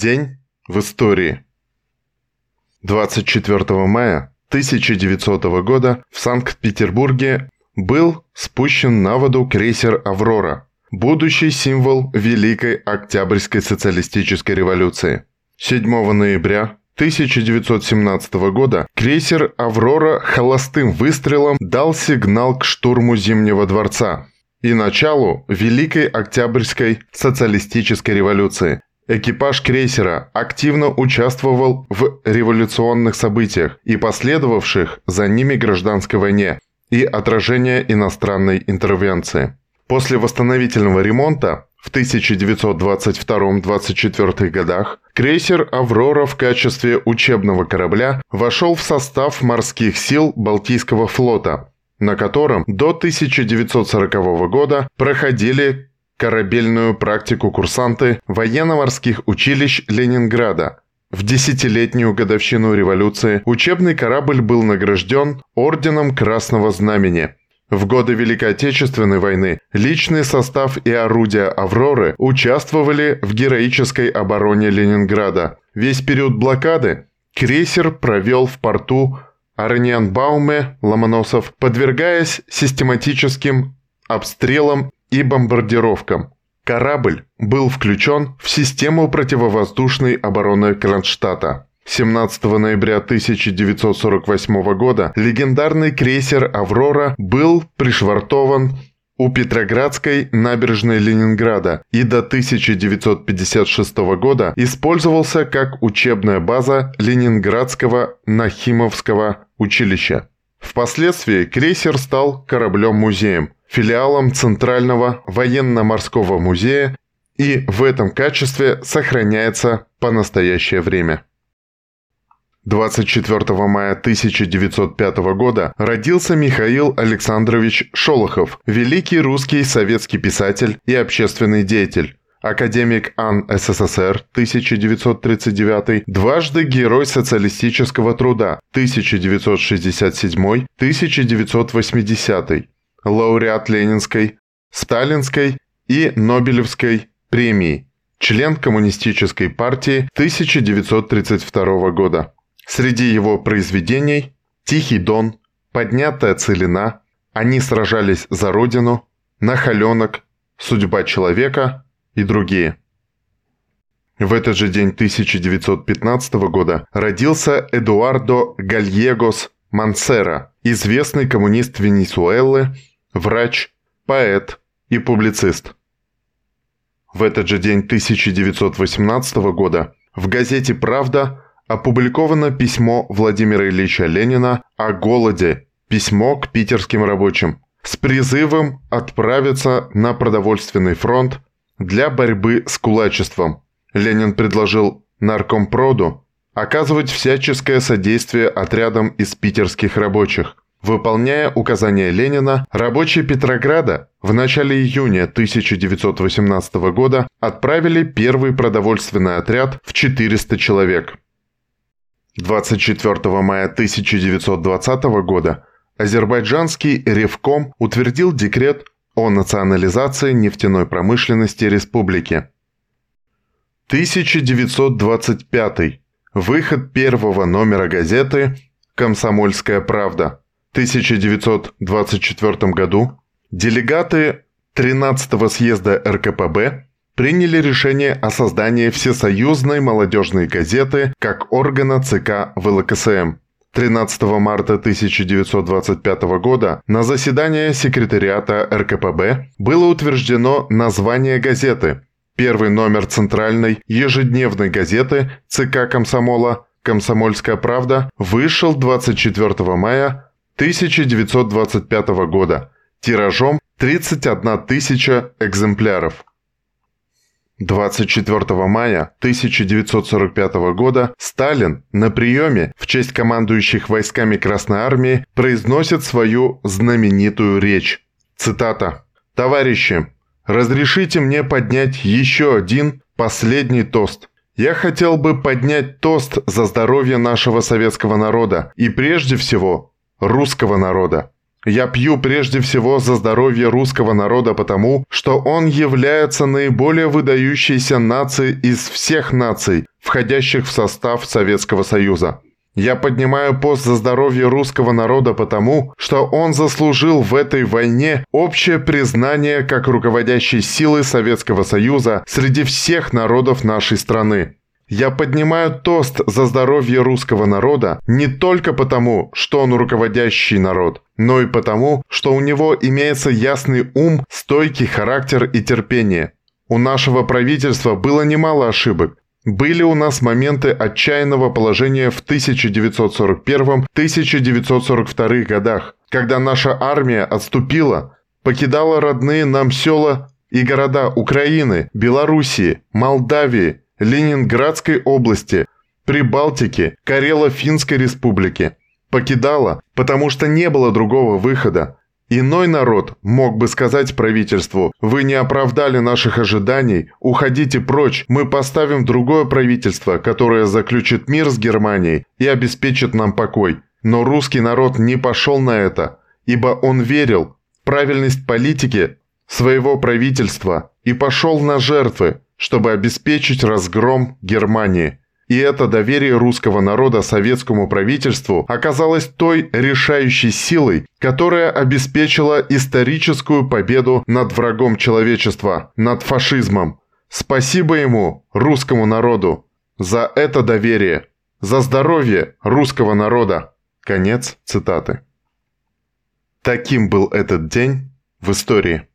День в истории. 24 мая 1900 года в Санкт-Петербурге был спущен на воду крейсер «Аврора», будущий символ Великой Октябрьской социалистической революции. 7 ноября 1917 года крейсер «Аврора» холостым выстрелом дал сигнал к штурму Зимнего дворца и началу Великой Октябрьской социалистической революции. Экипаж крейсера активно участвовал в революционных событиях и последовавших за ними гражданской войне и отражения иностранной интервенции. После восстановительного ремонта в 1922-24 годах крейсер «Аврора» в качестве учебного корабля вошел в состав морских сил Балтийского флота, на котором до 1940 года проходили корабельную практику курсанты военно-морских училищ Ленинграда. В десятилетнюю годовщину революции учебный корабль был награжден Орденом Красного Знамени. В годы Великой Отечественной войны личный состав и орудия «Авроры» участвовали в героической обороне Ленинграда. Весь период блокады крейсер провел в порту Арнианбауме Ломоносов, подвергаясь систематическим обстрелам и бомбардировкам. Корабль был включен в систему противовоздушной обороны Кронштадта. 17 ноября 1948 года легендарный крейсер «Аврора» был пришвартован у Петроградской набережной Ленинграда и до 1956 года использовался как учебная база Ленинградского Нахимовского училища. Впоследствии крейсер стал кораблем-музеем – филиалом Центрального военно-морского музея и в этом качестве сохраняется по настоящее время. 24 мая 1905 года родился Михаил Александрович Шолохов, великий русский советский писатель и общественный деятель, академик АН СССР 1939, дважды Герой социалистического труда 1967-1980, лауреат Ленинской, Сталинской и Нобелевской премии, член Коммунистической партии 1932 года. Среди его произведений «Тихий дон», «Поднятая целина», «Они сражались за Родину», «Нахаленок», «Судьба человека» и другие. В этот же день 1915 года родился Эдуардо Гальегос Мансера, известный коммунист Венесуэлы, врач, поэт и публицист. В этот же день 1918 года в газете «Правда» опубликовано письмо Владимира Ильича Ленина о голоде, письмо к питерским рабочим, с призывом отправиться на продовольственный фронт для борьбы с кулачеством. Ленин предложил наркомпроду оказывать всяческое содействие отрядам из питерских рабочих, Выполняя указания Ленина, рабочие Петрограда в начале июня 1918 года отправили первый продовольственный отряд в 400 человек. 24 мая 1920 года азербайджанский Ревком утвердил декрет о национализации нефтяной промышленности республики. 1925. Выход первого номера газеты «Комсомольская правда». 1924 году делегаты 13-го съезда РКПБ приняли решение о создании Всесоюзной молодежной газеты как органа ЦК ВЛКСМ. 13 марта 1925 года на заседании секретариата РКПБ было утверждено название газеты. Первый номер центральной ежедневной газеты ЦК Комсомола «Комсомольская правда» вышел 24 мая 1925 года тиражом 31 тысяча экземпляров. 24 мая 1945 года Сталин на приеме в честь командующих войсками Красной Армии произносит свою знаменитую речь. Цитата. «Товарищи, разрешите мне поднять еще один последний тост. Я хотел бы поднять тост за здоровье нашего советского народа и прежде всего русского народа. Я пью прежде всего за здоровье русского народа потому, что он является наиболее выдающейся нацией из всех наций, входящих в состав Советского Союза. Я поднимаю пост за здоровье русского народа потому, что он заслужил в этой войне общее признание как руководящей силы Советского Союза среди всех народов нашей страны. Я поднимаю тост за здоровье русского народа не только потому, что он руководящий народ, но и потому, что у него имеется ясный ум, стойкий характер и терпение. У нашего правительства было немало ошибок, были у нас моменты отчаянного положения в 1941-1942 годах, когда наша армия отступила, покидала родные нам села и города Украины, Белоруссии, Молдавии, Ленинградской области, Прибалтики, Карело-Финской республики. Покидала, потому что не было другого выхода. Иной народ мог бы сказать правительству, вы не оправдали наших ожиданий, уходите прочь, мы поставим другое правительство, которое заключит мир с Германией и обеспечит нам покой. Но русский народ не пошел на это, ибо он верил в правильность политики своего правительства и пошел на жертвы, чтобы обеспечить разгром Германии. И это доверие русского народа советскому правительству оказалось той решающей силой, которая обеспечила историческую победу над врагом человечества, над фашизмом. Спасибо ему, русскому народу, за это доверие, за здоровье русского народа. Конец цитаты. Таким был этот день в истории.